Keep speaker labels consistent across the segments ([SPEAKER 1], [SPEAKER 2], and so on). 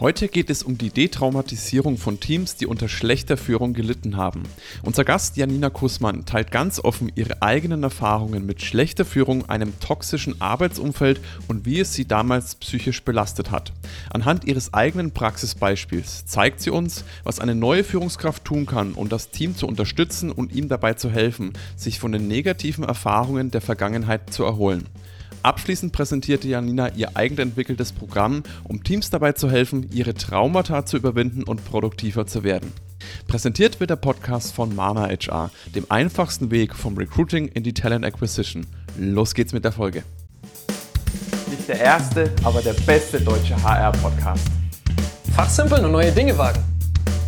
[SPEAKER 1] Heute geht es um die Detraumatisierung von Teams, die unter schlechter Führung gelitten haben. Unser Gast Janina Kussmann teilt ganz offen ihre eigenen Erfahrungen mit schlechter Führung, einem toxischen Arbeitsumfeld und wie es sie damals psychisch belastet hat. Anhand ihres eigenen Praxisbeispiels zeigt sie uns, was eine neue Führungskraft tun kann, um das Team zu unterstützen und ihm dabei zu helfen, sich von den negativen Erfahrungen der Vergangenheit zu erholen. Abschließend präsentierte Janina ihr eigen entwickeltes Programm, um Teams dabei zu helfen, ihre Traumata zu überwinden und produktiver zu werden. Präsentiert wird der Podcast von Mana HR, dem einfachsten Weg vom Recruiting in die Talent Acquisition. Los geht's mit der Folge.
[SPEAKER 2] Nicht der erste, aber der beste deutsche HR-Podcast.
[SPEAKER 3] Fachsimpeln und neue Dinge wagen.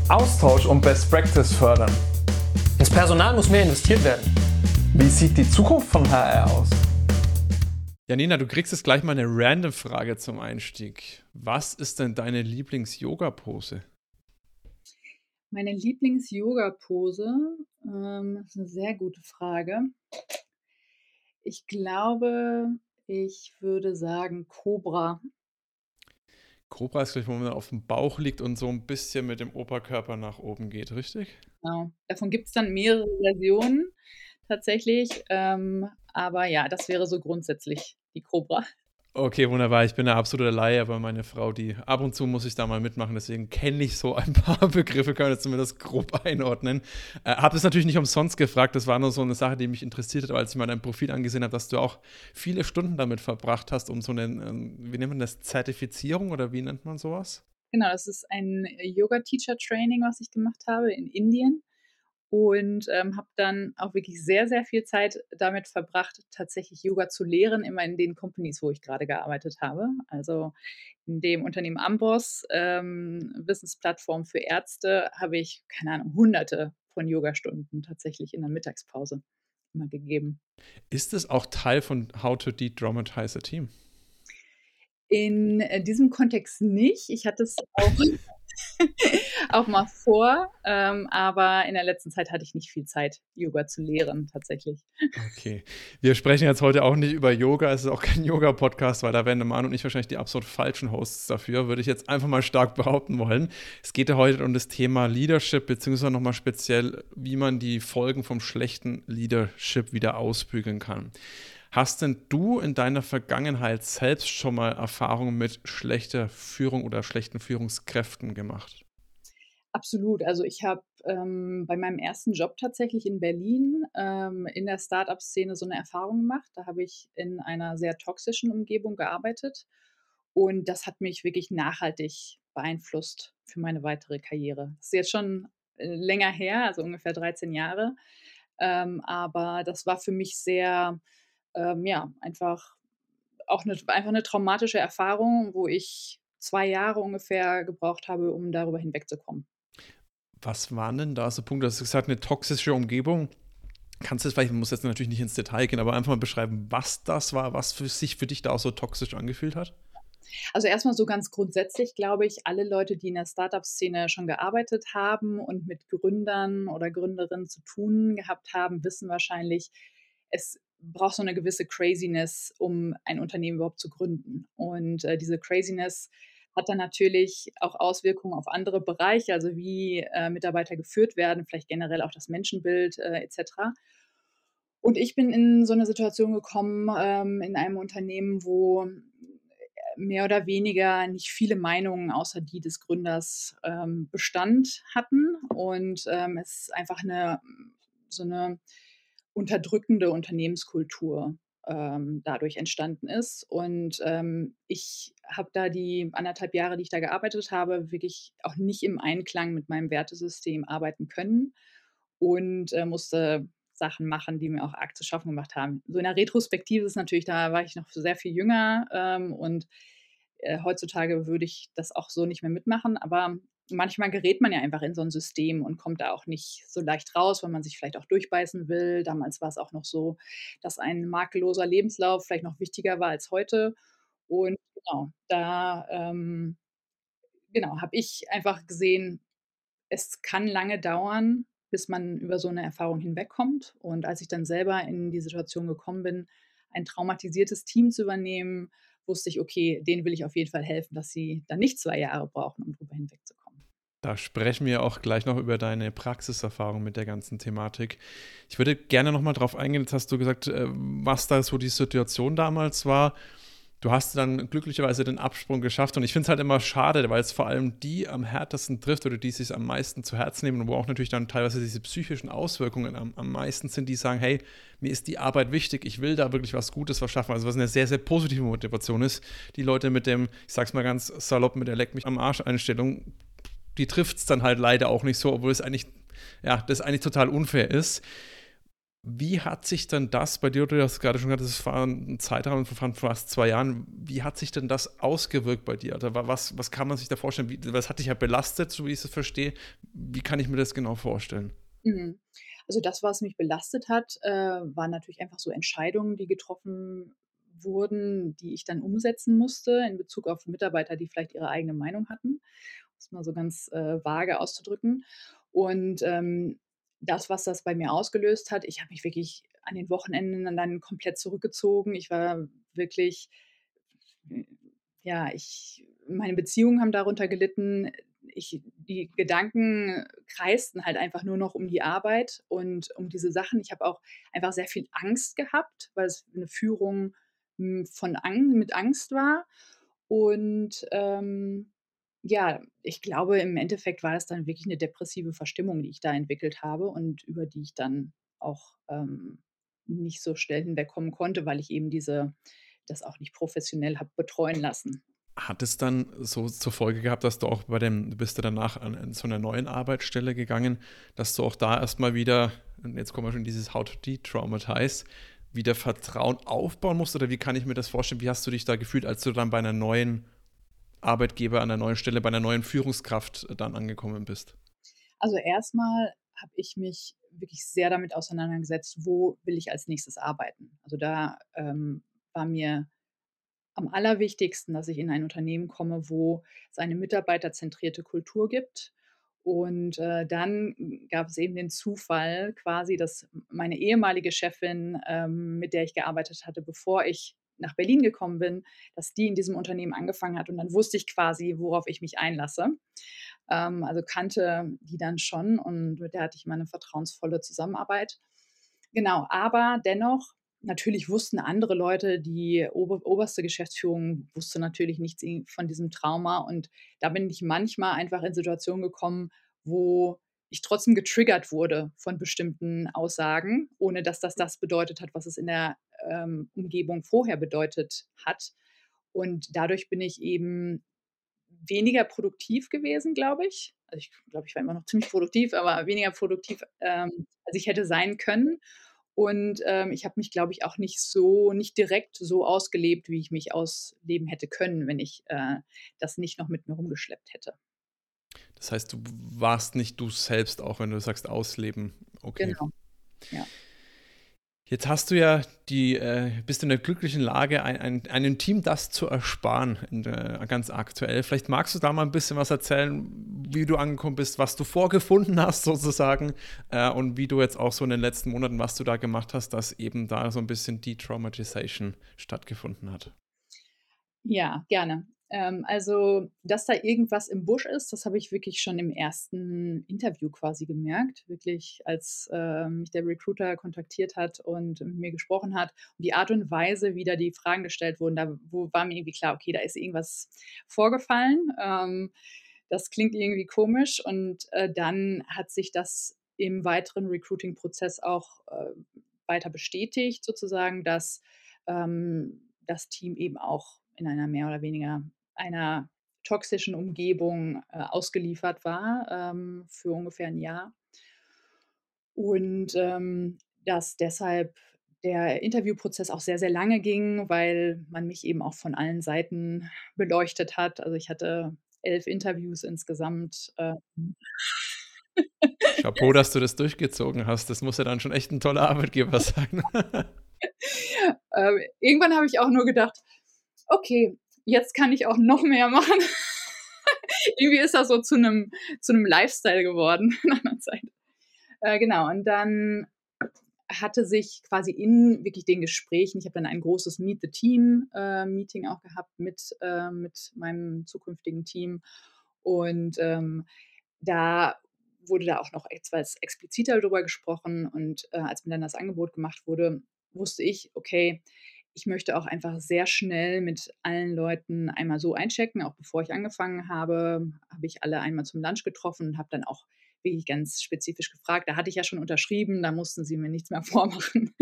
[SPEAKER 2] Austausch und Best Practice fördern.
[SPEAKER 3] Ins Personal muss mehr investiert werden.
[SPEAKER 2] Wie sieht die Zukunft von HR aus?
[SPEAKER 1] Janina, du kriegst jetzt gleich mal eine random Frage zum Einstieg. Was ist denn deine Lieblings-Yoga-Pose?
[SPEAKER 4] Meine Lieblings-Yoga-Pose ähm, ist eine sehr gute Frage. Ich glaube, ich würde sagen Cobra.
[SPEAKER 1] Cobra ist gleich, wo man auf dem Bauch liegt und so ein bisschen mit dem Oberkörper nach oben geht, richtig?
[SPEAKER 4] Genau. Davon gibt es dann mehrere Versionen tatsächlich. Ähm, aber ja, das wäre so grundsätzlich die Cobra.
[SPEAKER 1] Okay, wunderbar. Ich bin der absolute Laie, aber meine Frau, die ab und zu muss ich da mal mitmachen, deswegen kenne ich so ein paar Begriffe, kann ich zumindest grob einordnen. Äh, habe es natürlich nicht umsonst gefragt, das war nur so eine Sache, die mich interessiert hat, als ich mal dein Profil angesehen habe, dass du auch viele Stunden damit verbracht hast, um so eine, ähm, wie nennt man das, Zertifizierung oder wie nennt man sowas?
[SPEAKER 4] Genau, das ist ein Yoga-Teacher-Training, was ich gemacht habe in Indien und ähm, habe dann auch wirklich sehr, sehr viel Zeit damit verbracht, tatsächlich Yoga zu lehren, immer in den Companies, wo ich gerade gearbeitet habe. Also in dem Unternehmen Amboss, ähm, Wissensplattform für Ärzte, habe ich, keine Ahnung, hunderte von Yogastunden tatsächlich in der Mittagspause immer gegeben.
[SPEAKER 1] Ist es auch Teil von How to De-Dramatize a Team?
[SPEAKER 4] In äh, diesem Kontext nicht. Ich hatte es auch auch mal vor. Ähm, aber in der letzten Zeit hatte ich nicht viel Zeit, Yoga zu lehren, tatsächlich.
[SPEAKER 1] Okay. Wir sprechen jetzt heute auch nicht über Yoga. Es ist auch kein Yoga-Podcast, weil da wären der Mann und ich wahrscheinlich die absolut falschen Hosts dafür, würde ich jetzt einfach mal stark behaupten wollen. Es geht ja heute um das Thema Leadership, beziehungsweise nochmal speziell, wie man die Folgen vom schlechten Leadership wieder ausbügeln kann. Hast denn du in deiner Vergangenheit selbst schon mal Erfahrungen mit schlechter Führung oder schlechten Führungskräften gemacht?
[SPEAKER 4] Absolut. Also ich habe ähm, bei meinem ersten Job tatsächlich in Berlin ähm, in der Startup-Szene so eine Erfahrung gemacht. Da habe ich in einer sehr toxischen Umgebung gearbeitet und das hat mich wirklich nachhaltig beeinflusst für meine weitere Karriere. Das ist jetzt schon äh, länger her, also ungefähr 13 Jahre. Ähm, aber das war für mich sehr ähm, ja, einfach auch eine, einfach eine traumatische Erfahrung, wo ich zwei Jahre ungefähr gebraucht habe, um darüber hinwegzukommen.
[SPEAKER 1] Was waren denn da so Punkte? Du hast gesagt, eine toxische Umgebung. Kannst du vielleicht, muss jetzt natürlich nicht ins Detail gehen, aber einfach mal beschreiben, was das war, was für sich für dich da auch so toxisch angefühlt hat?
[SPEAKER 4] Also erstmal so ganz grundsätzlich glaube ich, alle Leute, die in der Startup-Szene schon gearbeitet haben und mit Gründern oder Gründerinnen zu tun gehabt haben, wissen wahrscheinlich, es braucht so eine gewisse Craziness, um ein Unternehmen überhaupt zu gründen. Und äh, diese Craziness hat dann natürlich auch Auswirkungen auf andere Bereiche, also wie äh, Mitarbeiter geführt werden, vielleicht generell auch das Menschenbild äh, etc. Und ich bin in so eine Situation gekommen ähm, in einem Unternehmen, wo äh, mehr oder weniger nicht viele Meinungen außer die des Gründers ähm, Bestand hatten und ähm, es einfach eine so eine unterdrückende Unternehmenskultur ähm, dadurch entstanden ist. Und ähm, ich habe da die anderthalb Jahre, die ich da gearbeitet habe, wirklich auch nicht im Einklang mit meinem Wertesystem arbeiten können und äh, musste Sachen machen, die mir auch arg zu schaffen gemacht haben. So in der Retrospektive ist natürlich, da war ich noch sehr viel jünger ähm, und äh, heutzutage würde ich das auch so nicht mehr mitmachen, aber manchmal gerät man ja einfach in so ein System und kommt da auch nicht so leicht raus, weil man sich vielleicht auch durchbeißen will. Damals war es auch noch so, dass ein makelloser Lebenslauf vielleicht noch wichtiger war als heute. Und genau, da ähm, genau, habe ich einfach gesehen, es kann lange dauern, bis man über so eine Erfahrung hinwegkommt. Und als ich dann selber in die Situation gekommen bin, ein traumatisiertes Team zu übernehmen, wusste ich, okay, denen will ich auf jeden Fall helfen, dass sie dann nicht zwei Jahre brauchen, um drüber hinwegzukommen.
[SPEAKER 1] Da sprechen wir auch gleich noch über deine Praxiserfahrung mit der ganzen Thematik. Ich würde gerne noch mal drauf eingehen. Jetzt hast du gesagt, äh, was da so die Situation damals war du hast dann glücklicherweise den Absprung geschafft. Und ich finde es halt immer schade, weil es vor allem die am härtesten trifft oder die sich am meisten zu Herzen nehmen und wo auch natürlich dann teilweise diese psychischen Auswirkungen am, am meisten sind, die sagen, hey, mir ist die Arbeit wichtig, ich will da wirklich was Gutes verschaffen. Also was eine sehr, sehr positive Motivation ist. Die Leute mit dem, ich sag's mal ganz salopp, mit der Leck mich am Arsch Einstellung, die trifft es dann halt leider auch nicht so, obwohl es eigentlich, ja, das eigentlich total unfair ist. Wie hat sich denn das bei dir, du hast gerade schon gesagt, das war ein Zeitraum von fast zwei Jahren, wie hat sich denn das ausgewirkt bei dir? Oder was, was kann man sich da vorstellen? Wie, was hat dich ja belastet, so wie ich es verstehe? Wie kann ich mir das genau vorstellen?
[SPEAKER 4] Mhm. Also das, was mich belastet hat, äh, waren natürlich einfach so Entscheidungen, die getroffen wurden, die ich dann umsetzen musste in Bezug auf Mitarbeiter, die vielleicht ihre eigene Meinung hatten, es mal so ganz äh, vage auszudrücken. Und ähm, das, was das bei mir ausgelöst hat, ich habe mich wirklich an den Wochenenden dann komplett zurückgezogen. Ich war wirklich, ja, ich, meine Beziehungen haben darunter gelitten. Ich, die Gedanken kreisten halt einfach nur noch um die Arbeit und um diese Sachen. Ich habe auch einfach sehr viel Angst gehabt, weil es eine Führung hm, von Angst, mit Angst war. Und ähm, ja, ich glaube, im Endeffekt war das dann wirklich eine depressive Verstimmung, die ich da entwickelt habe und über die ich dann auch ähm, nicht so schnell hinwegkommen konnte, weil ich eben diese das auch nicht professionell habe betreuen lassen.
[SPEAKER 1] Hat es dann so zur Folge gehabt, dass du auch bei dem, du bist du danach an, an so einer neuen Arbeitsstelle gegangen, dass du auch da erstmal wieder, und jetzt kommen wir schon in dieses How to De-Traumatize, wieder Vertrauen aufbauen musst? Oder wie kann ich mir das vorstellen? Wie hast du dich da gefühlt, als du dann bei einer neuen Arbeitgeber an der neuen Stelle, bei einer neuen Führungskraft dann angekommen bist?
[SPEAKER 4] Also erstmal habe ich mich wirklich sehr damit auseinandergesetzt, wo will ich als nächstes arbeiten. Also da ähm, war mir am allerwichtigsten, dass ich in ein Unternehmen komme, wo es eine mitarbeiterzentrierte Kultur gibt. Und äh, dann gab es eben den Zufall quasi, dass meine ehemalige Chefin, ähm, mit der ich gearbeitet hatte, bevor ich nach Berlin gekommen bin, dass die in diesem Unternehmen angefangen hat und dann wusste ich quasi, worauf ich mich einlasse. Ähm, also kannte die dann schon und mit der hatte ich immer eine vertrauensvolle Zusammenarbeit. Genau, aber dennoch, natürlich wussten andere Leute, die ober, oberste Geschäftsführung wusste natürlich nichts von diesem Trauma und da bin ich manchmal einfach in Situationen gekommen, wo ich trotzdem getriggert wurde von bestimmten Aussagen, ohne dass das das bedeutet hat, was es in der ähm, Umgebung vorher bedeutet hat. Und dadurch bin ich eben weniger produktiv gewesen, glaube ich. Also ich glaube, ich war immer noch ziemlich produktiv, aber weniger produktiv, ähm, als ich hätte sein können. Und ähm, ich habe mich, glaube ich, auch nicht so, nicht direkt so ausgelebt, wie ich mich ausleben hätte können, wenn ich äh, das nicht noch mit mir rumgeschleppt hätte.
[SPEAKER 1] Das heißt, du warst nicht du selbst, auch wenn du sagst ausleben. Okay. Genau. Ja. Jetzt hast du ja die, äh, bist in der glücklichen Lage, ein, ein, einem Team das zu ersparen, der, ganz aktuell. Vielleicht magst du da mal ein bisschen was erzählen, wie du angekommen bist, was du vorgefunden hast sozusagen äh, und wie du jetzt auch so in den letzten Monaten, was du da gemacht hast, dass eben da so ein bisschen Detraumatization stattgefunden hat.
[SPEAKER 4] Ja, gerne. Ähm, also, dass da irgendwas im Busch ist, das habe ich wirklich schon im ersten Interview quasi gemerkt. Wirklich, als äh, mich der Recruiter kontaktiert hat und mit mir gesprochen hat. Und die Art und Weise, wie da die Fragen gestellt wurden, da wo war mir irgendwie klar, okay, da ist irgendwas vorgefallen. Ähm, das klingt irgendwie komisch. Und äh, dann hat sich das im weiteren Recruiting-Prozess auch äh, weiter bestätigt, sozusagen, dass ähm, das Team eben auch in einer mehr oder weniger einer toxischen Umgebung äh, ausgeliefert war ähm, für ungefähr ein Jahr. Und ähm, dass deshalb der Interviewprozess auch sehr, sehr lange ging, weil man mich eben auch von allen Seiten beleuchtet hat. Also ich hatte elf Interviews insgesamt. Äh.
[SPEAKER 1] Chapeau, dass du das durchgezogen hast. Das muss ja dann schon echt ein toller Arbeitgeber sein.
[SPEAKER 4] äh, irgendwann habe ich auch nur gedacht, okay, jetzt kann ich auch noch mehr machen. Irgendwie ist das so zu einem zu Lifestyle geworden in einer Zeit. Äh, genau, und dann hatte sich quasi in wirklich den Gesprächen, ich habe dann ein großes Meet the Team äh, auch gehabt mit, äh, mit meinem zukünftigen Team und ähm, da wurde da auch noch etwas expliziter darüber gesprochen und äh, als mir dann das Angebot gemacht wurde, wusste ich, okay, ich möchte auch einfach sehr schnell mit allen Leuten einmal so einchecken. Auch bevor ich angefangen habe, habe ich alle einmal zum Lunch getroffen und habe dann auch wirklich ganz spezifisch gefragt. Da hatte ich ja schon unterschrieben, da mussten sie mir nichts mehr vormachen.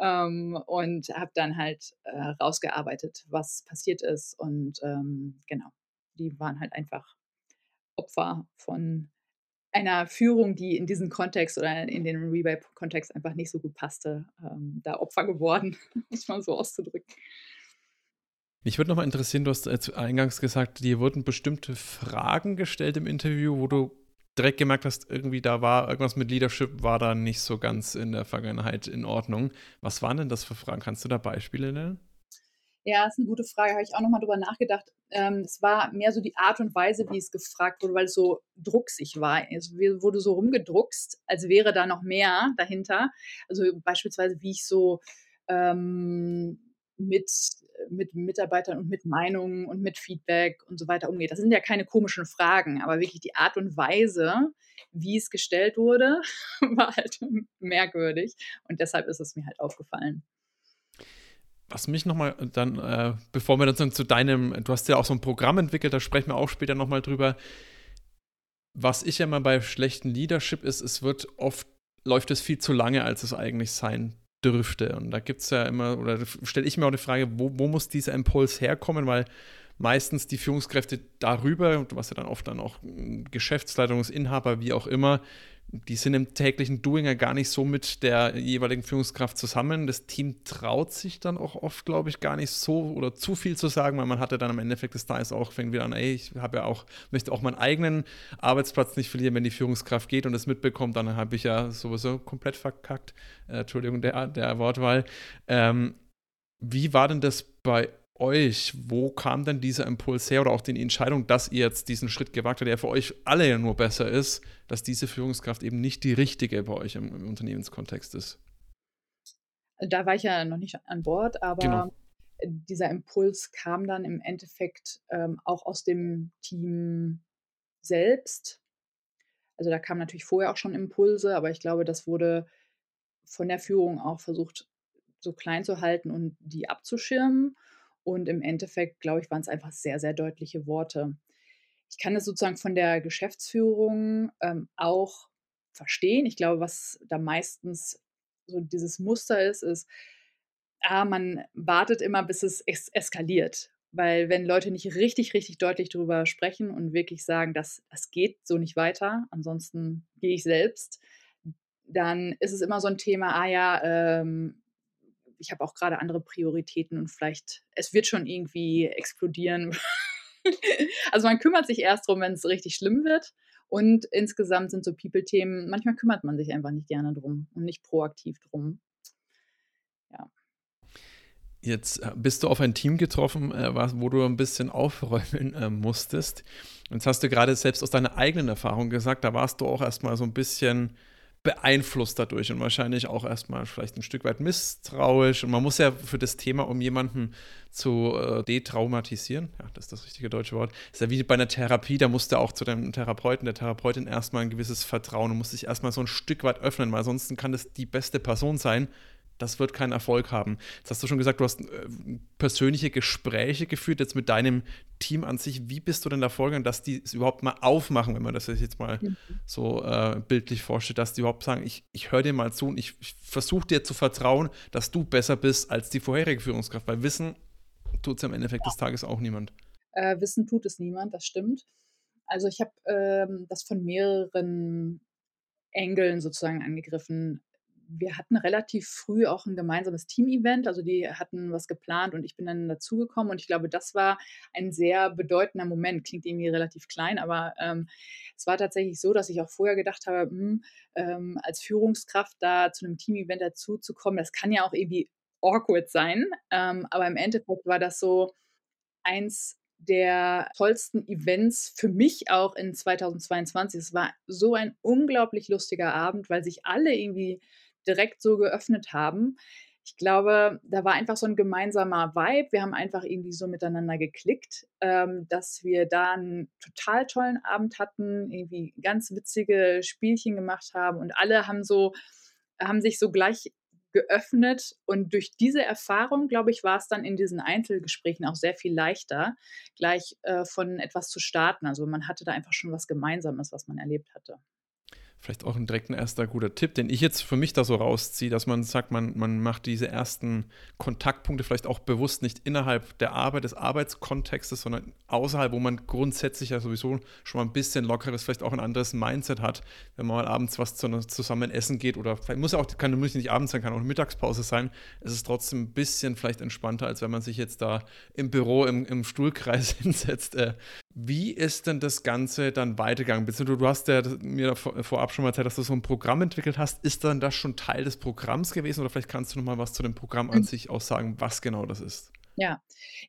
[SPEAKER 4] ähm, und habe dann halt äh, rausgearbeitet, was passiert ist. Und ähm, genau, die waren halt einfach Opfer von einer Führung, die in diesen Kontext oder in den Rebate-Kontext einfach nicht so gut passte, ähm, da Opfer geworden, muss man so auszudrücken.
[SPEAKER 1] Mich würde nochmal interessieren, du hast eingangs gesagt, dir wurden bestimmte Fragen gestellt im Interview, wo du direkt gemerkt hast, irgendwie da war irgendwas mit Leadership, war da nicht so ganz in der Vergangenheit in Ordnung. Was waren denn das für Fragen? Kannst du da Beispiele nennen?
[SPEAKER 4] Ja, ist eine gute Frage. Habe ich auch nochmal drüber nachgedacht. Ähm, es war mehr so die Art und Weise, wie es gefragt wurde, weil es so drucksig war. Es wurde so rumgedruckst, als wäre da noch mehr dahinter. Also beispielsweise, wie ich so ähm, mit, mit Mitarbeitern und mit Meinungen und mit Feedback und so weiter umgehe. Das sind ja keine komischen Fragen, aber wirklich die Art und Weise, wie es gestellt wurde, war halt merkwürdig. Und deshalb ist es mir halt aufgefallen
[SPEAKER 1] was mich nochmal dann, äh, bevor wir dann zu deinem, du hast ja auch so ein Programm entwickelt, da sprechen wir auch später nochmal drüber. Was ich ja immer bei schlechten Leadership ist, es wird oft, läuft es viel zu lange, als es eigentlich sein dürfte. Und da gibt es ja immer, oder stelle ich mir auch die Frage, wo, wo muss dieser Impuls herkommen, weil meistens die Führungskräfte darüber, was ja dann oft dann auch Geschäftsleitungsinhaber, wie auch immer, die sind im täglichen Doing ja gar nicht so mit der jeweiligen Führungskraft zusammen. Das Team traut sich dann auch oft, glaube ich, gar nicht so oder zu viel zu sagen, weil man hatte dann am Endeffekt des Tages auch, fängt wieder an, ey, ich habe ja auch, möchte auch meinen eigenen Arbeitsplatz nicht verlieren, wenn die Führungskraft geht und es mitbekommt, dann habe ich ja sowieso komplett verkackt. Äh, Entschuldigung, der, der Wortwahl. Ähm, wie war denn das bei euch, wo kam denn dieser Impuls her oder auch die Entscheidung, dass ihr jetzt diesen Schritt gewagt habt, der für euch alle ja nur besser ist, dass diese Führungskraft eben nicht die richtige bei euch im, im Unternehmenskontext ist?
[SPEAKER 4] Da war ich ja noch nicht an Bord, aber genau. dieser Impuls kam dann im Endeffekt ähm, auch aus dem Team selbst. Also da kamen natürlich vorher auch schon Impulse, aber ich glaube, das wurde von der Führung auch versucht, so klein zu halten und die abzuschirmen. Und im Endeffekt, glaube ich, waren es einfach sehr, sehr deutliche Worte. Ich kann es sozusagen von der Geschäftsführung ähm, auch verstehen. Ich glaube, was da meistens so dieses Muster ist, ist, ah, man wartet immer, bis es es eskaliert. Weil wenn Leute nicht richtig, richtig deutlich darüber sprechen und wirklich sagen, dass das geht so nicht weiter, ansonsten gehe ich selbst, dann ist es immer so ein Thema, ah ja, ähm, ich habe auch gerade andere Prioritäten und vielleicht, es wird schon irgendwie explodieren. also man kümmert sich erst drum, wenn es richtig schlimm wird. Und insgesamt sind so People-Themen, manchmal kümmert man sich einfach nicht gerne drum und nicht proaktiv drum. Ja.
[SPEAKER 1] Jetzt äh, bist du auf ein Team getroffen, äh, wo du ein bisschen aufräumen äh, musstest. Jetzt hast du gerade selbst aus deiner eigenen Erfahrung gesagt, da warst du auch erstmal so ein bisschen beeinflusst dadurch und wahrscheinlich auch erstmal vielleicht ein Stück weit misstrauisch. Und man muss ja für das Thema, um jemanden zu äh, detraumatisieren, ja, das ist das richtige deutsche Wort, ist ja wie bei einer Therapie, da musst du auch zu dem Therapeuten, der Therapeutin erstmal ein gewisses Vertrauen und musst dich erstmal so ein Stück weit öffnen, weil ansonsten kann das die beste Person sein, das wird keinen Erfolg haben. Jetzt hast du schon gesagt, du hast äh, persönliche Gespräche geführt, jetzt mit deinem Team an sich. Wie bist du denn da vorgegangen, dass die es überhaupt mal aufmachen, wenn man das jetzt mal mhm. so äh, bildlich vorstellt, dass die überhaupt sagen, ich, ich höre dir mal zu und ich, ich versuche dir zu vertrauen, dass du besser bist als die vorherige Führungskraft, weil Wissen tut es am Endeffekt ja. des Tages auch niemand.
[SPEAKER 4] Äh, Wissen tut es niemand, das stimmt. Also ich habe ähm, das von mehreren Engeln sozusagen angegriffen wir hatten relativ früh auch ein gemeinsames Team-Event, also die hatten was geplant und ich bin dann dazugekommen und ich glaube, das war ein sehr bedeutender Moment. Klingt irgendwie relativ klein, aber ähm, es war tatsächlich so, dass ich auch vorher gedacht habe, hm, ähm, als Führungskraft da zu einem Team-Event dazuzukommen, das kann ja auch irgendwie awkward sein, ähm, aber im Endeffekt war das so eins der tollsten Events für mich auch in 2022. Es war so ein unglaublich lustiger Abend, weil sich alle irgendwie direkt so geöffnet haben. Ich glaube, da war einfach so ein gemeinsamer Vibe. Wir haben einfach irgendwie so miteinander geklickt, ähm, dass wir da einen total tollen Abend hatten, irgendwie ganz witzige Spielchen gemacht haben und alle haben so haben sich so gleich geöffnet und durch diese Erfahrung, glaube ich, war es dann in diesen Einzelgesprächen auch sehr viel leichter, gleich äh, von etwas zu starten. Also man hatte da einfach schon was Gemeinsames, was man erlebt hatte
[SPEAKER 1] vielleicht auch direkt ein erster guter Tipp, den ich jetzt für mich da so rausziehe, dass man sagt, man, man macht diese ersten Kontaktpunkte vielleicht auch bewusst nicht innerhalb der Arbeit, des Arbeitskontextes, sondern außerhalb, wo man grundsätzlich ja sowieso schon mal ein bisschen lockeres, vielleicht auch ein anderes Mindset hat, wenn man mal abends was zusammen essen geht oder vielleicht muss ja auch, kann muss nicht abends sein, kann auch Mittagspause sein. Es ist trotzdem ein bisschen vielleicht entspannter, als wenn man sich jetzt da im Büro im, im Stuhlkreis hinsetzt. Äh, wie ist denn das Ganze dann weitergegangen? Beziehungsweise du hast ja mir vorab schon mal erzählt, dass du so ein Programm entwickelt hast. Ist dann das schon Teil des Programms gewesen oder vielleicht kannst du noch mal was zu dem Programm an mhm. sich auch sagen, was genau das ist?
[SPEAKER 4] Ja,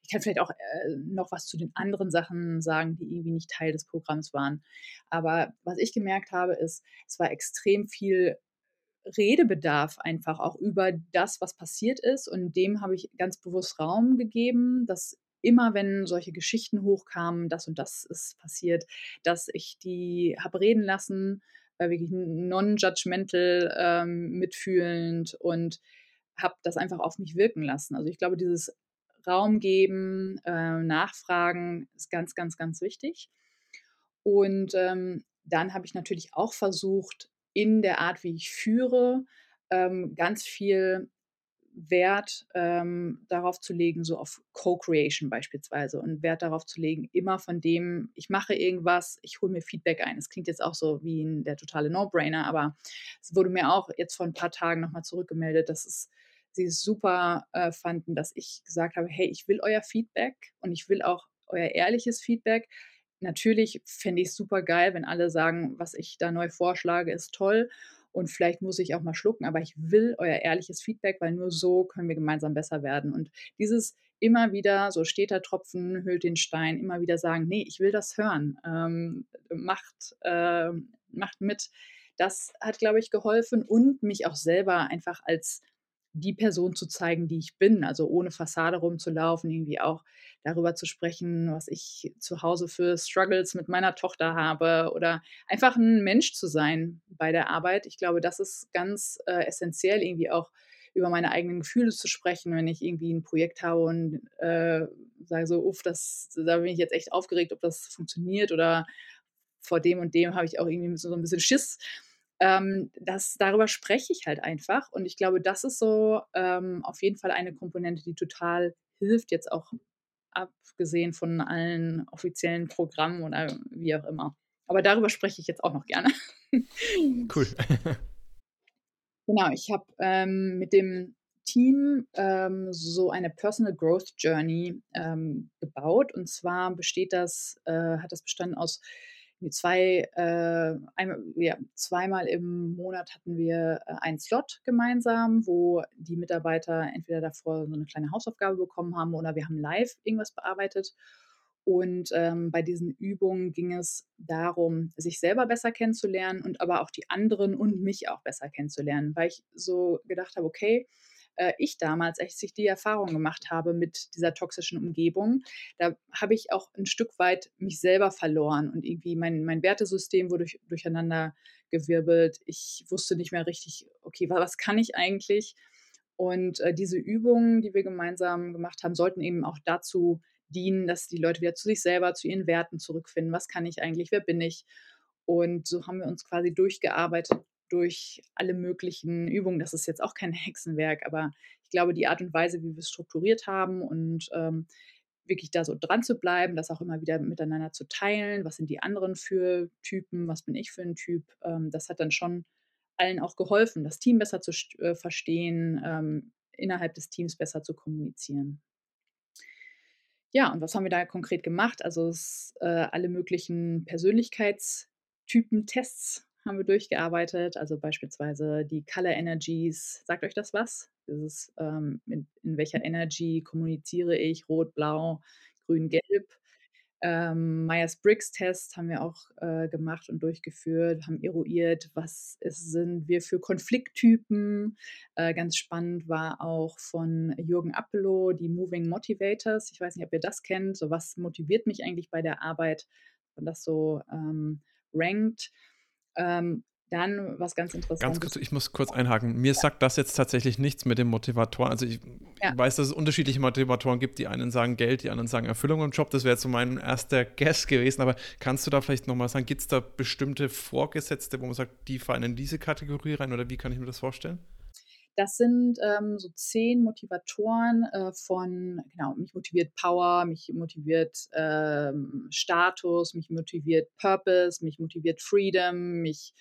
[SPEAKER 4] ich kann vielleicht auch äh, noch was zu den anderen Sachen sagen, die irgendwie nicht Teil des Programms waren. Aber was ich gemerkt habe, ist, es war extrem viel Redebedarf einfach auch über das, was passiert ist. Und dem habe ich ganz bewusst Raum gegeben, dass immer wenn solche Geschichten hochkamen, das und das ist passiert, dass ich die habe reden lassen, äh, wirklich non-judgmental, ähm, mitfühlend und habe das einfach auf mich wirken lassen. Also ich glaube, dieses Raum geben, äh, nachfragen ist ganz, ganz, ganz wichtig. Und ähm, dann habe ich natürlich auch versucht, in der Art, wie ich führe, ähm, ganz viel Wert ähm, darauf zu legen, so auf Co-Creation beispielsweise und Wert darauf zu legen, immer von dem, ich mache irgendwas, ich hole mir Feedback ein. Es klingt jetzt auch so wie ein, der totale No-Brainer, aber es wurde mir auch jetzt vor ein paar Tagen nochmal zurückgemeldet, dass es sie es super äh, fanden, dass ich gesagt habe, hey, ich will euer Feedback und ich will auch euer ehrliches Feedback. Natürlich fände ich es super geil, wenn alle sagen, was ich da neu vorschlage, ist toll und vielleicht muss ich auch mal schlucken, aber ich will euer ehrliches Feedback, weil nur so können wir gemeinsam besser werden. Und dieses immer wieder, so steht der Tropfen, hüllt den Stein, immer wieder sagen, nee, ich will das hören, ähm, macht, äh, macht mit. Das hat, glaube ich, geholfen und mich auch selber einfach als die Person zu zeigen, die ich bin. Also ohne Fassade rumzulaufen, irgendwie auch darüber zu sprechen, was ich zu Hause für Struggles mit meiner Tochter habe oder einfach ein Mensch zu sein bei der Arbeit. Ich glaube, das ist ganz äh, essentiell, irgendwie auch über meine eigenen Gefühle zu sprechen, wenn ich irgendwie ein Projekt habe und äh, sage so, uff, das, da bin ich jetzt echt aufgeregt, ob das funktioniert oder vor dem und dem habe ich auch irgendwie so ein bisschen Schiss ähm, das, darüber spreche ich halt einfach. Und ich glaube, das ist so ähm, auf jeden Fall eine Komponente, die total hilft, jetzt auch abgesehen von allen offiziellen Programmen oder wie auch immer. Aber darüber spreche ich jetzt auch noch gerne.
[SPEAKER 1] Cool.
[SPEAKER 4] genau, ich habe ähm, mit dem Team ähm, so eine Personal Growth Journey ähm, gebaut. Und zwar besteht das, äh, hat das bestanden aus zwei, äh, einmal, ja, zweimal im Monat hatten wir äh, einen Slot gemeinsam, wo die Mitarbeiter entweder davor so eine kleine Hausaufgabe bekommen haben oder wir haben live irgendwas bearbeitet. Und ähm, bei diesen Übungen ging es darum, sich selber besser kennenzulernen und aber auch die anderen und mich auch besser kennenzulernen, weil ich so gedacht habe, okay, äh, ich damals, als ich die Erfahrung gemacht habe mit dieser toxischen Umgebung, da habe ich auch ein Stück weit mich selber verloren und irgendwie mein, mein Wertesystem wurde durch, durcheinander gewirbelt. Ich wusste nicht mehr richtig, okay, was kann ich eigentlich? Und äh, diese Übungen, die wir gemeinsam gemacht haben, sollten eben auch dazu dienen, dass die Leute wieder zu sich selber, zu ihren Werten zurückfinden. Was kann ich eigentlich? Wer bin ich? Und so haben wir uns quasi durchgearbeitet durch alle möglichen Übungen. Das ist jetzt auch kein Hexenwerk, aber ich glaube, die Art und Weise, wie wir es strukturiert haben und ähm, wirklich da so dran zu bleiben, das auch immer wieder miteinander zu teilen, was sind die anderen für Typen, was bin ich für ein Typ, ähm, das hat dann schon allen auch geholfen, das Team besser zu äh, verstehen, ähm, innerhalb des Teams besser zu kommunizieren. Ja, und was haben wir da konkret gemacht? Also es, äh, alle möglichen Persönlichkeitstypen-Tests haben wir durchgearbeitet. Also beispielsweise die Color Energies. Sagt euch das was? Dieses, ähm, in, in welcher Energy kommuniziere ich? Rot, Blau, Grün, Gelb. ähm, Myers-Briggs-Test haben wir auch äh, gemacht und durchgeführt, haben eruiert, was ist, sind wir für Konflikttypen. Äh, ganz spannend war auch von Jürgen Appelow die Moving Motivators. Ich weiß nicht, ob ihr das kennt. So was motiviert mich eigentlich bei der Arbeit, und das so ähm, rankt. Ähm, dann was ganz Interessantes.
[SPEAKER 1] Ganz kurz, ich muss kurz einhaken. Mir sagt das jetzt tatsächlich nichts mit dem Motivatoren. Also ich ja. weiß, dass es unterschiedliche Motivatoren gibt. Die einen sagen Geld, die anderen sagen Erfüllung im Job. Das wäre jetzt so mein erster Guess gewesen. Aber kannst du da vielleicht nochmal sagen, gibt es da bestimmte Vorgesetzte, wo man sagt, die fallen in diese Kategorie rein? Oder wie kann ich mir das vorstellen?
[SPEAKER 4] Das sind ähm, so zehn Motivatoren äh, von, genau, mich motiviert Power, mich motiviert ähm, Status, mich motiviert Purpose, mich motiviert Freedom, mich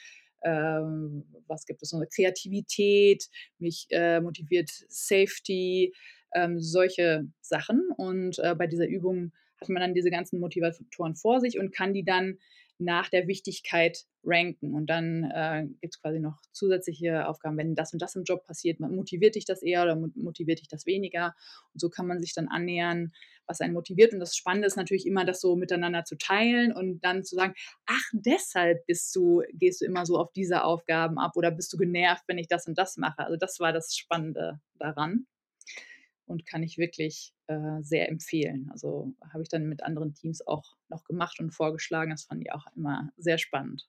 [SPEAKER 4] ähm, was gibt es noch, Kreativität, mich äh, motiviert Safety, ähm, solche Sachen. Und äh, bei dieser Übung hat man dann diese ganzen Motivatoren vor sich und kann die dann nach der Wichtigkeit ranken. Und dann äh, gibt es quasi noch zusätzliche Aufgaben, wenn das und das im Job passiert, motiviert dich das eher oder motiviert dich das weniger. Und so kann man sich dann annähern, was einen motiviert. Und das Spannende ist natürlich immer, das so miteinander zu teilen und dann zu sagen, ach, deshalb bist du, gehst du immer so auf diese Aufgaben ab oder bist du genervt, wenn ich das und das mache. Also das war das Spannende daran und kann ich wirklich äh, sehr empfehlen. Also habe ich dann mit anderen Teams auch noch gemacht und vorgeschlagen. Das fand ich auch immer sehr spannend.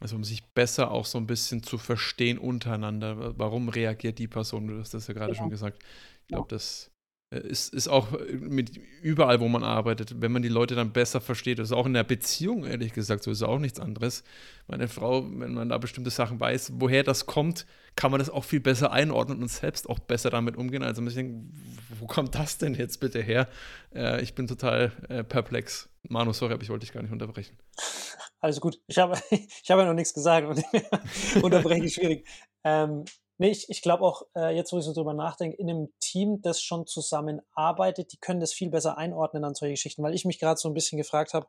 [SPEAKER 1] Also um sich besser auch so ein bisschen zu verstehen untereinander. Warum reagiert die Person? Du hast das ja gerade ja. schon gesagt. Ich glaube, ja. das ist, ist auch äh, mit überall, wo man arbeitet, wenn man die Leute dann besser versteht. Das ist auch in der Beziehung, ehrlich gesagt, so ist auch nichts anderes. Meine Frau, wenn man da bestimmte Sachen weiß, woher das kommt, kann man das auch viel besser einordnen und selbst auch besser damit umgehen. Also man denkt, wo kommt das denn jetzt bitte her? Äh, ich bin total äh, perplex. Manu, sorry, aber ich wollte dich gar nicht unterbrechen.
[SPEAKER 5] Alles gut. Ich habe, ich habe ja noch nichts gesagt und unterbreche schwierig. Ähm, Nee, ich, ich glaube auch, äh, jetzt wo ich so drüber nachdenke, in einem Team, das schon zusammenarbeitet, die können das viel besser einordnen an solche Geschichten, weil ich mich gerade so ein bisschen gefragt habe,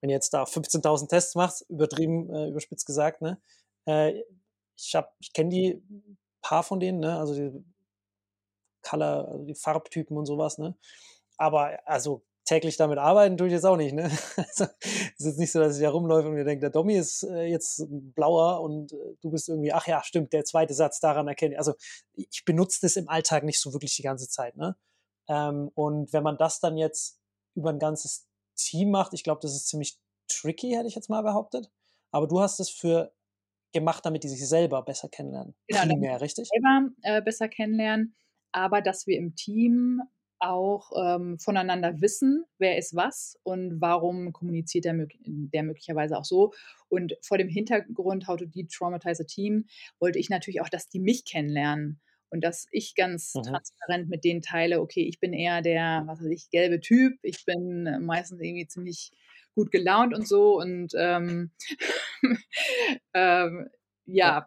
[SPEAKER 5] wenn ihr jetzt da 15.000 Tests macht, übertrieben, äh, überspitzt gesagt, ne? Äh, ich ich kenne die paar von denen, ne? Also die Color, also die Farbtypen und sowas, ne? Aber also täglich damit arbeiten tue ich jetzt auch nicht. Ne? Also, es ist jetzt nicht so, dass ich da rumläufe und mir denke, der Domi ist äh, jetzt blauer und äh, du bist irgendwie, ach ja, stimmt, der zweite Satz daran erkenne ich. Also ich benutze das im Alltag nicht so wirklich die ganze Zeit. Ne? Ähm, und wenn man das dann jetzt über ein ganzes Team macht, ich glaube, das ist ziemlich tricky, hätte ich jetzt mal behauptet. Aber du hast es für gemacht, damit die sich selber besser kennenlernen.
[SPEAKER 4] Genau, Primär, richtig? Selber äh, besser kennenlernen, aber dass wir im Team auch ähm, voneinander wissen, wer ist was und warum kommuniziert der, der, möglicherweise auch so. Und vor dem Hintergrund How to Detraumatize a Team wollte ich natürlich auch, dass die mich kennenlernen und dass ich ganz mhm. transparent mit denen teile, okay, ich bin eher der, was weiß ich, gelbe Typ, ich bin meistens irgendwie ziemlich gut gelaunt und so und ähm, ähm, ja,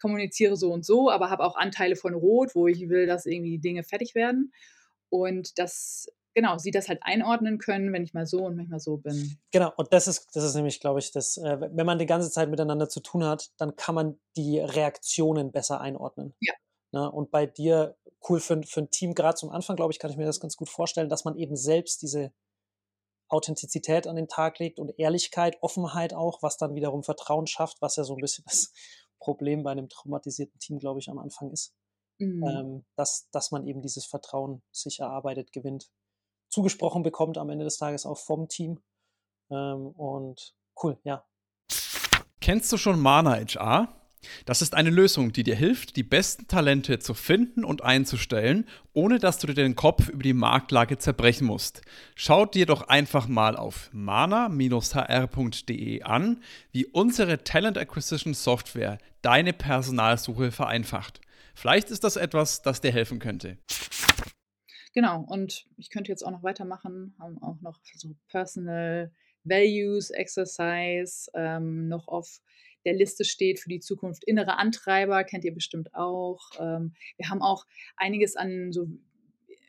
[SPEAKER 4] kommuniziere so und so, aber habe auch Anteile von Rot, wo ich will, dass irgendwie die Dinge fertig werden und das genau, sie das halt einordnen können, wenn ich mal so und manchmal so bin.
[SPEAKER 5] Genau, und das ist, das ist nämlich, glaube ich, das, äh, wenn man die ganze Zeit miteinander zu tun hat, dann kann man die Reaktionen besser einordnen.
[SPEAKER 4] Ja.
[SPEAKER 5] Na, ne? und bei dir, cool für, für ein Team, gerade zum Anfang, glaube ich, kann ich mir das ganz gut vorstellen, dass man eben selbst diese Authentizität an den Tag legt und Ehrlichkeit, Offenheit auch, was dann wiederum Vertrauen schafft, was ja so ein bisschen das Problem bei einem traumatisierten Team, glaube ich, am Anfang ist mhm. ähm, dass, dass man eben dieses Vertrauen sich erarbeitet, gewinnt, zugesprochen bekommt am Ende des Tages auch vom Team. Ähm, und cool, ja.
[SPEAKER 1] Kennst du schon Mana HR? Das ist eine Lösung, die dir hilft, die besten Talente zu finden und einzustellen, ohne dass du dir den Kopf über die Marktlage zerbrechen musst. Schau dir doch einfach mal auf mana-hr.de an, wie unsere Talent Acquisition Software deine Personalsuche vereinfacht. Vielleicht ist das etwas, das dir helfen könnte.
[SPEAKER 4] Genau, und ich könnte jetzt auch noch weitermachen, haben auch noch so Personal Values, Exercise, ähm, noch auf der Liste steht für die Zukunft. Innere Antreiber kennt ihr bestimmt auch. Ähm, wir haben auch einiges an so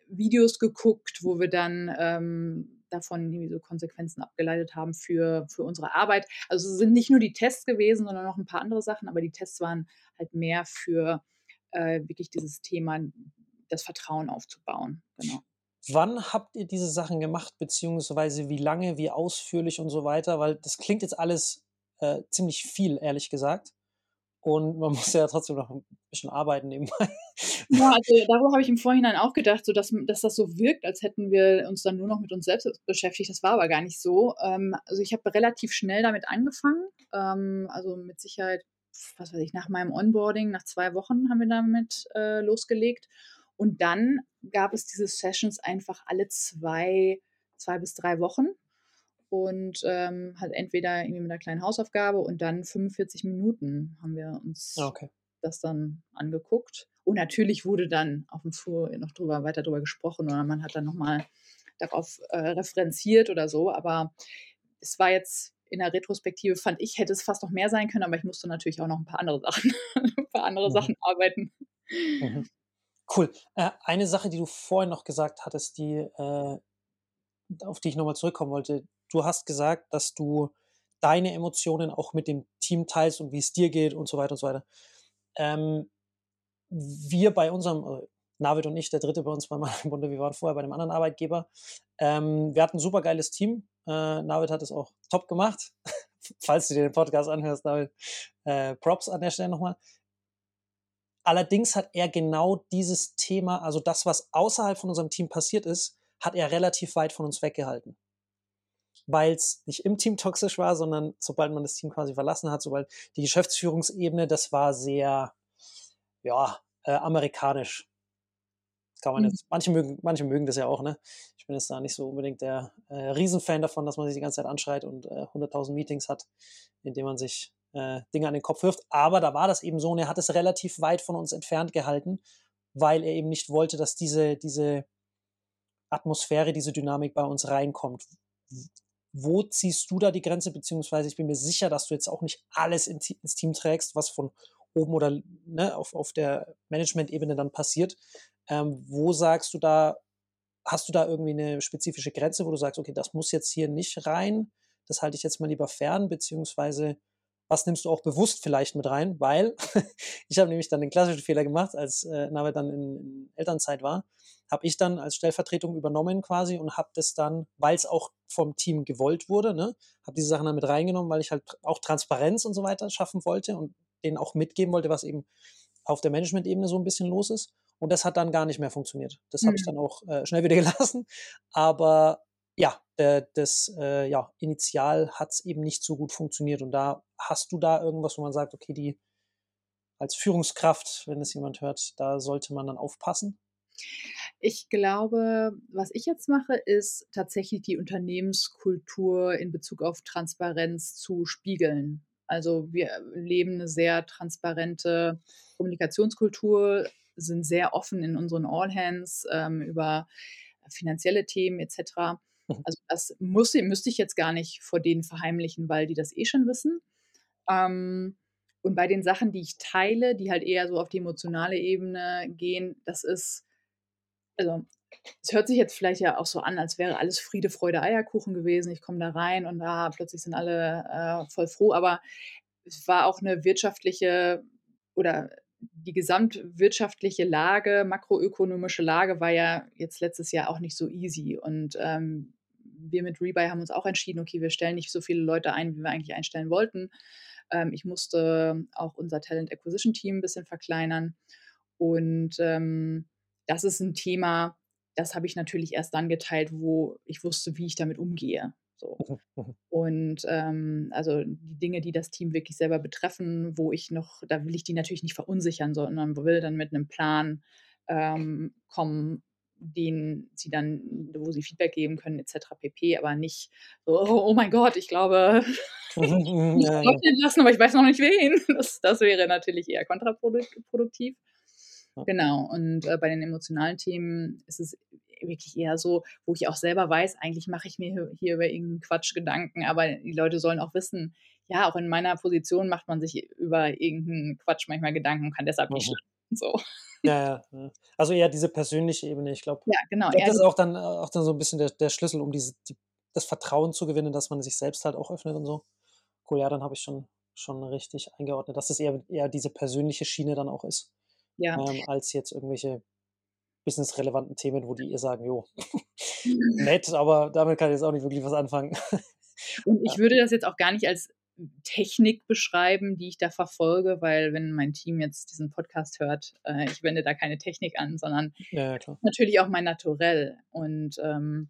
[SPEAKER 4] Videos geguckt, wo wir dann ähm, davon irgendwie so Konsequenzen abgeleitet haben für, für unsere Arbeit. Also es sind nicht nur die Tests gewesen, sondern noch ein paar andere Sachen, aber die Tests waren halt mehr für äh, wirklich dieses Thema, das Vertrauen aufzubauen. Genau.
[SPEAKER 5] Wann habt ihr diese Sachen gemacht, beziehungsweise wie lange, wie ausführlich und so weiter? Weil das klingt jetzt alles äh, ziemlich viel, ehrlich gesagt. Und man muss ja trotzdem noch ein bisschen arbeiten nebenbei.
[SPEAKER 4] Ja, also darüber habe ich im Vorhinein auch gedacht, so dass, dass das so wirkt, als hätten wir uns dann nur noch mit uns selbst beschäftigt. Das war aber gar nicht so. Ähm, also ich habe relativ schnell damit angefangen. Ähm, also mit Sicherheit, was weiß ich, nach meinem Onboarding, nach zwei Wochen haben wir damit äh, losgelegt. Und dann gab es diese Sessions einfach alle zwei, zwei bis drei Wochen. Und ähm, halt entweder irgendwie mit einer kleinen Hausaufgabe und dann 45 Minuten haben wir uns
[SPEAKER 5] Ah, Okay.
[SPEAKER 4] das dann angeguckt. Und natürlich wurde dann auf dem Flur noch drüber, weiter drüber gesprochen oder man hat dann nochmal darauf äh, referenziert oder so. Aber es war jetzt in der Retrospektive, fand ich, hätte es fast noch mehr sein können, aber ich musste natürlich auch noch ein paar andere Sachen, ein paar andere
[SPEAKER 5] Mhm.
[SPEAKER 4] Sachen arbeiten.
[SPEAKER 5] Mhm. Cool. Äh, eine Sache, die du vorhin noch gesagt hattest, die, äh, auf die ich nochmal zurückkommen wollte. Du hast gesagt, dass du deine Emotionen auch mit dem Team teilst und wie es dir geht und so weiter und so weiter. Ähm, wir bei unserem, äh, Navid und ich, der dritte bei uns bei meinem Bunde, wir waren vorher bei einem anderen Arbeitgeber. Ähm, wir hatten ein super geiles Team. Äh, Navid hat es auch top gemacht. Falls du dir den Podcast anhörst, Navid, äh, Props an der Stelle nochmal. Allerdings hat er genau dieses Thema, also das, was außerhalb von unserem Team passiert ist, hat er relativ weit von uns weggehalten. Weil es nicht im Team toxisch war, sondern sobald man das Team quasi verlassen hat, sobald die Geschäftsführungsebene, das war sehr, ja, äh, amerikanisch. Kann man
[SPEAKER 4] Mhm.
[SPEAKER 5] jetzt, manche mögen, manche mögen das ja auch, ne? Ich bin jetzt da nicht so unbedingt der äh, Riesenfan davon, dass man sich die ganze Zeit anschreit und äh, 100.000 Meetings hat, indem man sich äh, Dinge an den Kopf wirft. Aber da war das eben so und er hat es relativ weit von uns entfernt gehalten, weil er eben nicht wollte, dass diese, diese Atmosphäre, diese Dynamik bei uns reinkommt. Wo ziehst du da die Grenze? Beziehungsweise ich bin mir sicher, dass du jetzt auch nicht alles in, ins Team trägst, was von oben oder ne, auf, auf der Management-Ebene dann passiert. Ähm, wo sagst du da, hast du da irgendwie eine spezifische Grenze, wo du sagst, okay, das muss jetzt hier nicht rein, das halte ich jetzt mal lieber fern, beziehungsweise was nimmst du auch bewusst vielleicht mit rein, weil ich habe nämlich dann den klassischen Fehler gemacht, als äh, Nabe dann in, in Elternzeit war, habe ich dann als Stellvertretung übernommen quasi und habe das dann, weil es auch vom Team gewollt wurde, ne, habe diese Sachen dann mit reingenommen, weil ich halt auch Transparenz und so weiter schaffen wollte und denen auch mitgeben wollte, was eben auf der Management-Ebene so ein bisschen los ist. Und das hat dann gar nicht mehr funktioniert. Das habe ich
[SPEAKER 4] Mhm.
[SPEAKER 5] dann auch äh, schnell wieder gelassen. Aber ja, der, das äh, ja, Initial hat es eben nicht so gut funktioniert. Und da hast du da irgendwas, wo man sagt, okay, die als Führungskraft, wenn es jemand hört, da sollte man dann aufpassen.
[SPEAKER 4] Ich glaube, was ich jetzt mache, ist tatsächlich die Unternehmenskultur in Bezug auf Transparenz zu spiegeln. Also wir leben eine sehr transparente Kommunikationskultur, sind sehr offen in unseren All-Hands ähm, über finanzielle Themen etc.
[SPEAKER 5] Mhm.
[SPEAKER 4] Also das muss, müsste ich jetzt gar nicht vor denen verheimlichen, weil die das eh schon wissen. Ähm, und bei den Sachen, die ich teile, die halt eher so auf die emotionale Ebene gehen, das ist, also es hört sich jetzt vielleicht ja auch so an, als wäre alles Friede, Freude, Eierkuchen gewesen. Ich komme da rein und da plötzlich sind alle äh, voll froh, aber es war auch eine wirtschaftliche oder die gesamtwirtschaftliche Lage, makroökonomische Lage war ja jetzt letztes Jahr auch nicht so easy. Und ähm, wir mit Rebuy haben uns auch entschieden, okay, wir stellen nicht so viele Leute ein, wie wir eigentlich einstellen wollten. Ähm, ich musste auch unser Talent Acquisition Team ein bisschen verkleinern. Und ähm, das ist ein Thema, das habe ich natürlich erst dann geteilt, wo ich wusste, wie ich damit umgehe. So.
[SPEAKER 5] Mhm, mhm.
[SPEAKER 4] Und ähm, also die Dinge, die das Team wirklich selber betreffen, wo ich noch, da will ich die natürlich nicht verunsichern, sondern will dann mit einem Plan ähm, kommen, den sie dann, wo sie Feedback geben können, etc. pp. Aber nicht so, oh, oh mein Gott, ich glaube,
[SPEAKER 5] Mhm,
[SPEAKER 4] ich. Leute entlassen, aber ich weiß noch nicht wen. Das, das wäre natürlich eher kontraproduktiv. Genau. Und äh, bei den emotionalen Themen ist es wirklich eher so, wo ich auch selber weiß, eigentlich mache ich mir hier- über irgendeinen Quatsch Gedanken, aber die Leute sollen auch wissen, ja, auch in meiner Position macht man sich über irgendeinen Quatsch manchmal Gedanken und kann deshalb nicht
[SPEAKER 5] Mhm.
[SPEAKER 4] schlafen. So.
[SPEAKER 5] Ja, ja. Also eher diese persönliche Ebene. Ich glaube,
[SPEAKER 4] Ja, genau.
[SPEAKER 5] glaub, das ist auch dann, auch dann so ein bisschen der, der Schlüssel, um diese, die, das Vertrauen zu gewinnen, dass man sich selbst halt auch öffnet und so. Cool, ja, dann habe ich schon, schon richtig eingeordnet, dass es eher, eher diese persönliche Schiene dann auch ist,
[SPEAKER 4] ja.
[SPEAKER 5] ähm, als jetzt irgendwelche businessrelevanten Themen, wo die ihr sagen, jo, nett, aber damit kann ich jetzt auch nicht wirklich was anfangen.
[SPEAKER 4] Und ich würde das jetzt auch gar nicht als Technik beschreiben, die ich da verfolge, weil wenn mein Team jetzt diesen Podcast hört, äh, ich wende da keine Technik an, sondern
[SPEAKER 5] Ja,
[SPEAKER 4] natürlich auch mein Naturell. Und ähm,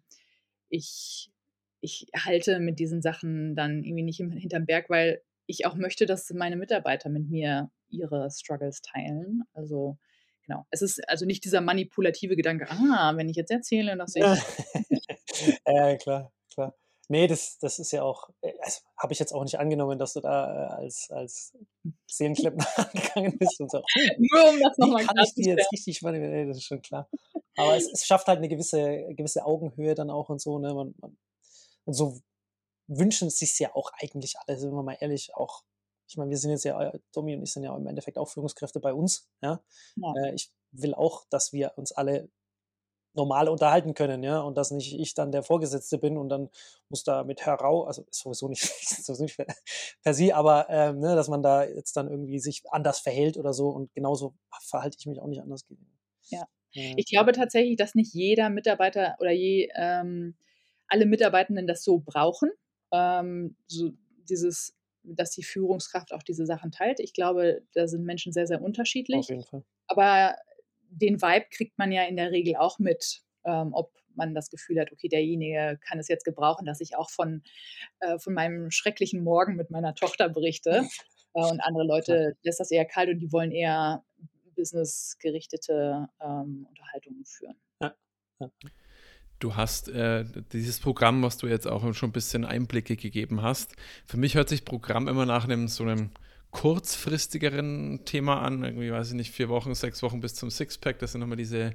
[SPEAKER 4] ich, ich halte mit diesen Sachen dann irgendwie nicht hinterm Berg, weil ich auch möchte, dass meine Mitarbeiter mit mir ihre Struggles teilen. Also genau. Es ist also nicht dieser manipulative Gedanke, ah, wenn ich jetzt erzähle, dass ich.
[SPEAKER 5] ja, klar, klar. Nee, das, das ist ja auch, äh, also, habe ich jetzt auch nicht angenommen, dass du da äh, als, als Seelenklempner angegangen bist und so.
[SPEAKER 4] Nur um das nochmal
[SPEAKER 5] kann ich dir jetzt richtig manipulieren, das ist schon klar. Aber es, es, schafft halt eine gewisse, gewisse Augenhöhe dann auch und so, ne? Man, man, und so wünschen es sich ja auch eigentlich alle, sind wir mal ehrlich, auch, ich meine, wir sind jetzt ja, Domi und ich sind ja im Endeffekt auch Führungskräfte bei uns, ja. ja. Äh, ich will auch, dass wir uns alle normal unterhalten können, ja, und dass nicht ich dann der Vorgesetzte bin und dann muss da mit heraus, also ist sowieso nicht, sowieso nicht per, per sie, aber ähm, ne, dass man da jetzt dann irgendwie sich anders verhält oder so und genauso verhalte ich mich auch nicht anders.
[SPEAKER 4] Ja. ja. Ich glaube tatsächlich, dass nicht jeder Mitarbeiter oder je ähm, alle Mitarbeitenden das so brauchen, ähm, so dieses, dass die Führungskraft auch diese Sachen teilt. Ich glaube, da sind Menschen sehr, sehr unterschiedlich. Auf jeden Fall. Aber den Vibe kriegt man ja in der Regel auch mit, ähm, ob man das Gefühl hat, okay, derjenige kann es jetzt gebrauchen, dass ich auch von, äh, von meinem schrecklichen Morgen mit meiner Tochter berichte. Äh, und andere Leute lässt das eher kalt und die wollen eher businessgerichtete ähm, Unterhaltungen führen. Ja.
[SPEAKER 1] ja. Du hast äh, dieses Programm, was du jetzt auch schon ein bisschen Einblicke gegeben hast. Für mich hört sich Programm immer nach einem so einem kurzfristigeren Thema an. Irgendwie, weiß ich nicht, vier Wochen, sechs Wochen bis zum Sixpack. Das sind nochmal diese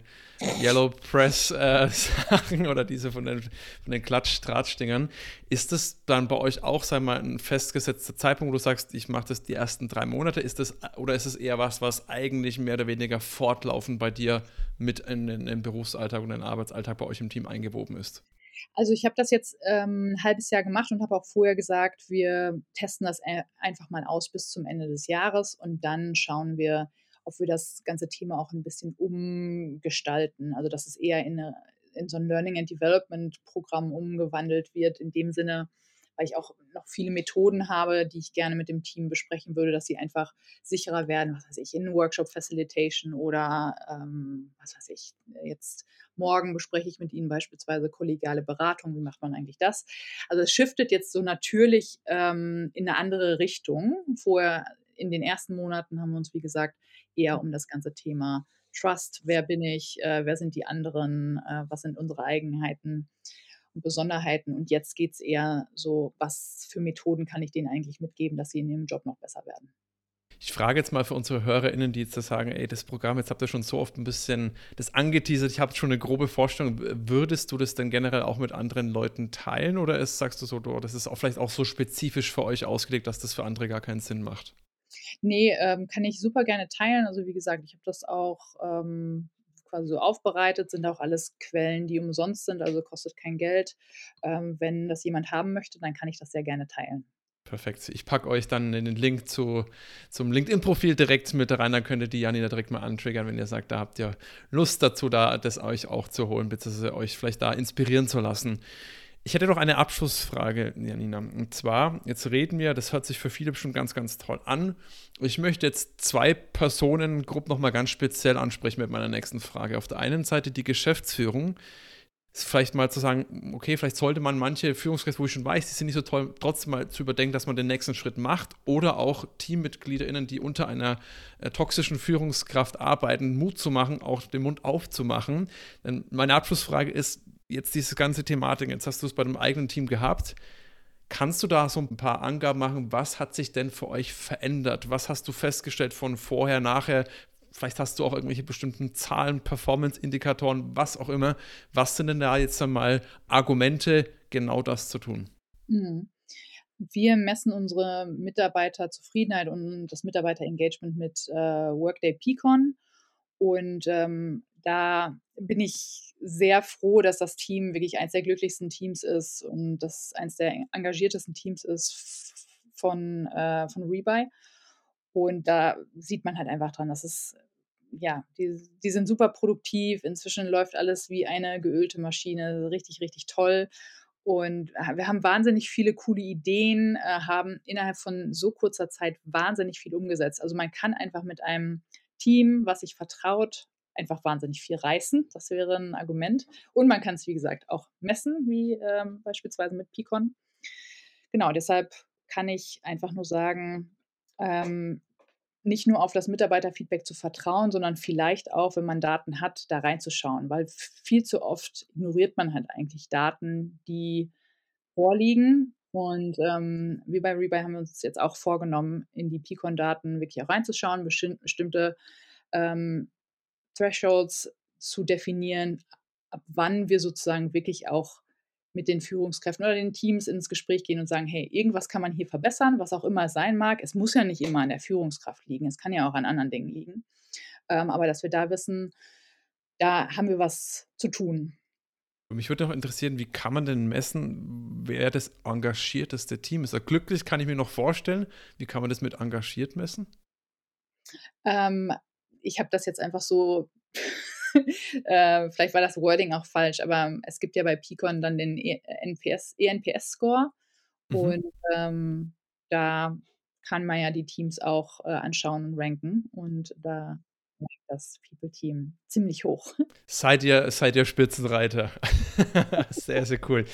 [SPEAKER 1] Yellow Press-Sachen äh, oder diese von den, von den Klatsch-Drahtstingern. Ist das dann bei euch auch, sei mal, ein festgesetzter Zeitpunkt, wo du sagst, ich mache das die ersten drei Monate? Ist das, oder ist es eher was, was eigentlich mehr oder weniger fortlaufend bei dir mit in, in, in den Berufsalltag und den Arbeitsalltag bei euch im Team eingewoben ist?
[SPEAKER 4] Also ich habe das jetzt ähm, ein halbes Jahr gemacht und habe auch vorher gesagt, wir testen das einfach mal aus bis zum Ende des Jahres und dann schauen wir, ob wir das ganze Thema auch ein bisschen umgestalten. Also dass es eher in, eine, in so ein Learning and Development Programm umgewandelt wird, in dem Sinne, weil ich auch noch viele Methoden habe, die ich gerne mit dem Team besprechen würde, dass sie einfach sicherer werden, was weiß ich, in Workshop Facilitation oder ähm, was weiß ich, jetzt morgen bespreche ich mit Ihnen beispielsweise kollegiale Beratung, wie macht man eigentlich das? Also es shiftet jetzt so natürlich ähm, in eine andere Richtung. Vorher in den ersten Monaten haben wir uns, wie gesagt, eher um das ganze Thema Trust, wer bin ich, äh, wer sind die anderen, äh, was sind unsere Eigenheiten und Besonderheiten. Und jetzt geht es eher so, was für Methoden kann ich denen eigentlich mitgeben, dass sie in ihrem Job noch besser werden.
[SPEAKER 1] Ich frage jetzt mal für unsere HörerInnen, die jetzt da sagen, ey, das Programm, jetzt habt ihr schon so oft ein bisschen das angeteasert, ich habe schon eine grobe Vorstellung. Würdest du das denn generell auch mit anderen Leuten teilen oder ist, sagst du so, du, das ist auch vielleicht auch so spezifisch für euch ausgelegt, dass das für andere gar keinen Sinn macht?
[SPEAKER 4] Nee, ähm, kann ich super gerne teilen. Also wie gesagt, ich habe das auch ähm, quasi so aufbereitet, sind auch alles Quellen, die umsonst sind, also kostet kein Geld. Ähm, wenn das jemand haben möchte, dann kann ich das sehr gerne teilen.
[SPEAKER 1] Perfekt. Ich packe euch dann den Link zu, zum LinkedIn-Profil direkt mit rein. Dann könnt ihr die Janina direkt mal antriggern, wenn ihr sagt, da habt ihr Lust dazu, da das euch auch zu holen, beziehungsweise euch vielleicht da inspirieren zu lassen. Ich hätte noch eine Abschlussfrage, Janina. Und zwar, jetzt reden wir, das hört sich für viele bestimmt ganz, ganz toll an. Ich möchte jetzt zwei Personengruppen nochmal ganz speziell ansprechen mit meiner nächsten Frage. Auf der einen Seite die Geschäftsführung. Vielleicht mal zu sagen, okay, vielleicht sollte man manche Führungskräfte, wo ich schon weiß, die sind nicht so toll, trotzdem mal zu überdenken, dass man den nächsten Schritt macht. Oder auch TeammitgliederInnen, die unter einer äh, toxischen Führungskraft arbeiten, Mut zu machen, auch den Mund aufzumachen. Denn meine Abschlussfrage ist, jetzt diese ganze Thematik, jetzt hast du es bei dem eigenen Team gehabt. Kannst du da so ein paar Angaben machen? Was hat sich denn für euch verändert? Was hast du festgestellt von vorher, nachher? Vielleicht hast du auch irgendwelche bestimmten Zahlen, Performance-Indikatoren, was auch immer. Was sind denn da jetzt einmal Argumente, genau das zu tun?
[SPEAKER 4] Mhm. Wir messen unsere Mitarbeiterzufriedenheit und das Mitarbeiterengagement mit äh, Workday Peakon. Und ähm, da bin ich sehr froh, dass das Team wirklich eines der glücklichsten Teams ist und das eines der engagiertesten Teams ist von, äh, von Rebuy. Und da sieht man halt einfach dran, dass es ja, die, die sind super produktiv. Inzwischen läuft alles wie eine geölte Maschine, richtig, richtig toll. Und wir haben wahnsinnig viele coole Ideen, äh, haben innerhalb von so kurzer Zeit wahnsinnig viel umgesetzt. Also man kann einfach mit einem Team, was sich vertraut, einfach wahnsinnig viel reißen. Das wäre ein Argument. Und man kann es, wie gesagt, auch messen, wie ähm, beispielsweise mit Picon. Genau, deshalb kann ich einfach nur sagen, ähm, nicht nur auf das Mitarbeiterfeedback zu vertrauen, sondern vielleicht auch, wenn man Daten hat, da reinzuschauen, weil viel zu oft ignoriert man halt eigentlich Daten, die vorliegen. Und ähm, wie bei Rebuy haben wir uns jetzt auch vorgenommen, in die Picon-Daten wirklich auch reinzuschauen, bestimmte ähm, Thresholds zu definieren, ab wann wir sozusagen wirklich auch mit den Führungskräften oder den Teams ins Gespräch gehen und sagen, hey, irgendwas kann man hier verbessern, was auch immer es sein mag. Es muss ja nicht immer an der Führungskraft liegen, es kann ja auch an anderen Dingen liegen. Ähm, aber dass wir da wissen, da haben wir was zu tun.
[SPEAKER 1] Mich würde noch interessieren, wie kann man denn messen, wer das engagierteste Team ist? Glücklich kann ich mir noch vorstellen. Wie kann man das mit engagiert messen?
[SPEAKER 4] Ähm, ich habe das jetzt einfach so äh, vielleicht war das Wording auch falsch, aber es gibt ja bei Picon dann den e NPS, ENPS-Score mhm. und ähm, da kann man ja die Teams auch äh, anschauen und ranken und da das People-Team ziemlich hoch.
[SPEAKER 1] Seid ihr, seid ihr Spitzenreiter. sehr, sehr cool.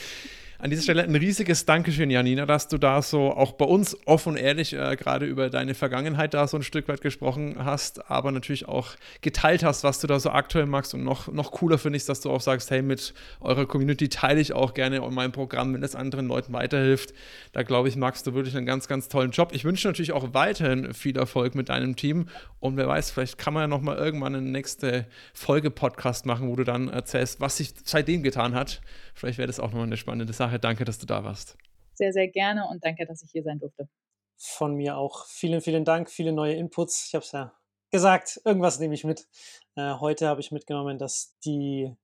[SPEAKER 1] An dieser Stelle ein riesiges Dankeschön, Janina, dass du da so auch bei uns offen und ehrlich äh, gerade über deine Vergangenheit da so ein Stück weit gesprochen hast, aber natürlich auch geteilt hast, was du da so aktuell magst. Und noch, noch cooler finde ich dass du auch sagst, hey, mit eurer Community teile ich auch gerne mein Programm, wenn es anderen Leuten weiterhilft. Da glaube ich, magst du wirklich einen ganz, ganz tollen Job. Ich wünsche natürlich auch weiterhin viel Erfolg mit deinem Team. Und wer weiß, vielleicht kann man ja nochmal irgendwann eine nächste Folge Podcast machen, wo du dann erzählst, was sich seitdem getan hat. Vielleicht wäre das auch nochmal eine spannende Sache. Danke, dass du da warst.
[SPEAKER 4] Sehr, sehr gerne und danke, dass ich hier sein durfte.
[SPEAKER 5] Von mir auch vielen, vielen Dank, viele neue Inputs. Ich habe es ja gesagt, irgendwas nehme ich mit. Äh, heute habe ich mitgenommen, dass die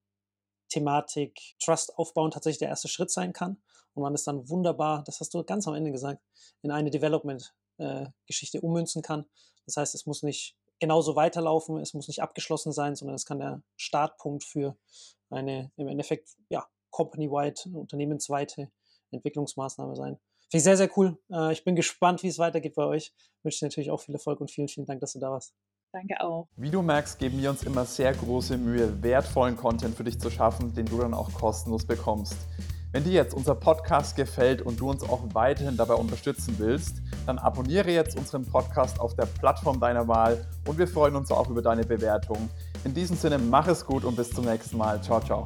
[SPEAKER 5] Thematik Trust aufbauen tatsächlich der erste Schritt sein kann und man es dann wunderbar, das hast du ganz am Ende gesagt, in eine Development-Geschichte äh, ummünzen kann. Das heißt, es muss nicht genauso weiterlaufen, es muss nicht abgeschlossen sein, sondern es kann der Startpunkt für eine im Endeffekt ja, company-wide, unternehmensweite Entwicklungsmaßnahme sein. Finde ich sehr, sehr cool. Äh, ich bin gespannt, wie es weitergeht bei euch. Ich wünsche dir natürlich auch viel Erfolg und vielen, vielen Dank, dass du da warst.
[SPEAKER 4] Danke auch.
[SPEAKER 2] Wie du merkst, geben wir uns immer sehr große Mühe, wertvollen Content für dich zu schaffen, den du dann auch kostenlos bekommst. Wenn dir jetzt unser Podcast gefällt und du uns auch weiterhin dabei unterstützen willst, dann abonniere jetzt unseren Podcast auf der Plattform deiner Wahl und wir freuen uns auch über deine Bewertung. In diesem Sinne, mach es gut und bis zum nächsten Mal. Ciao, ciao.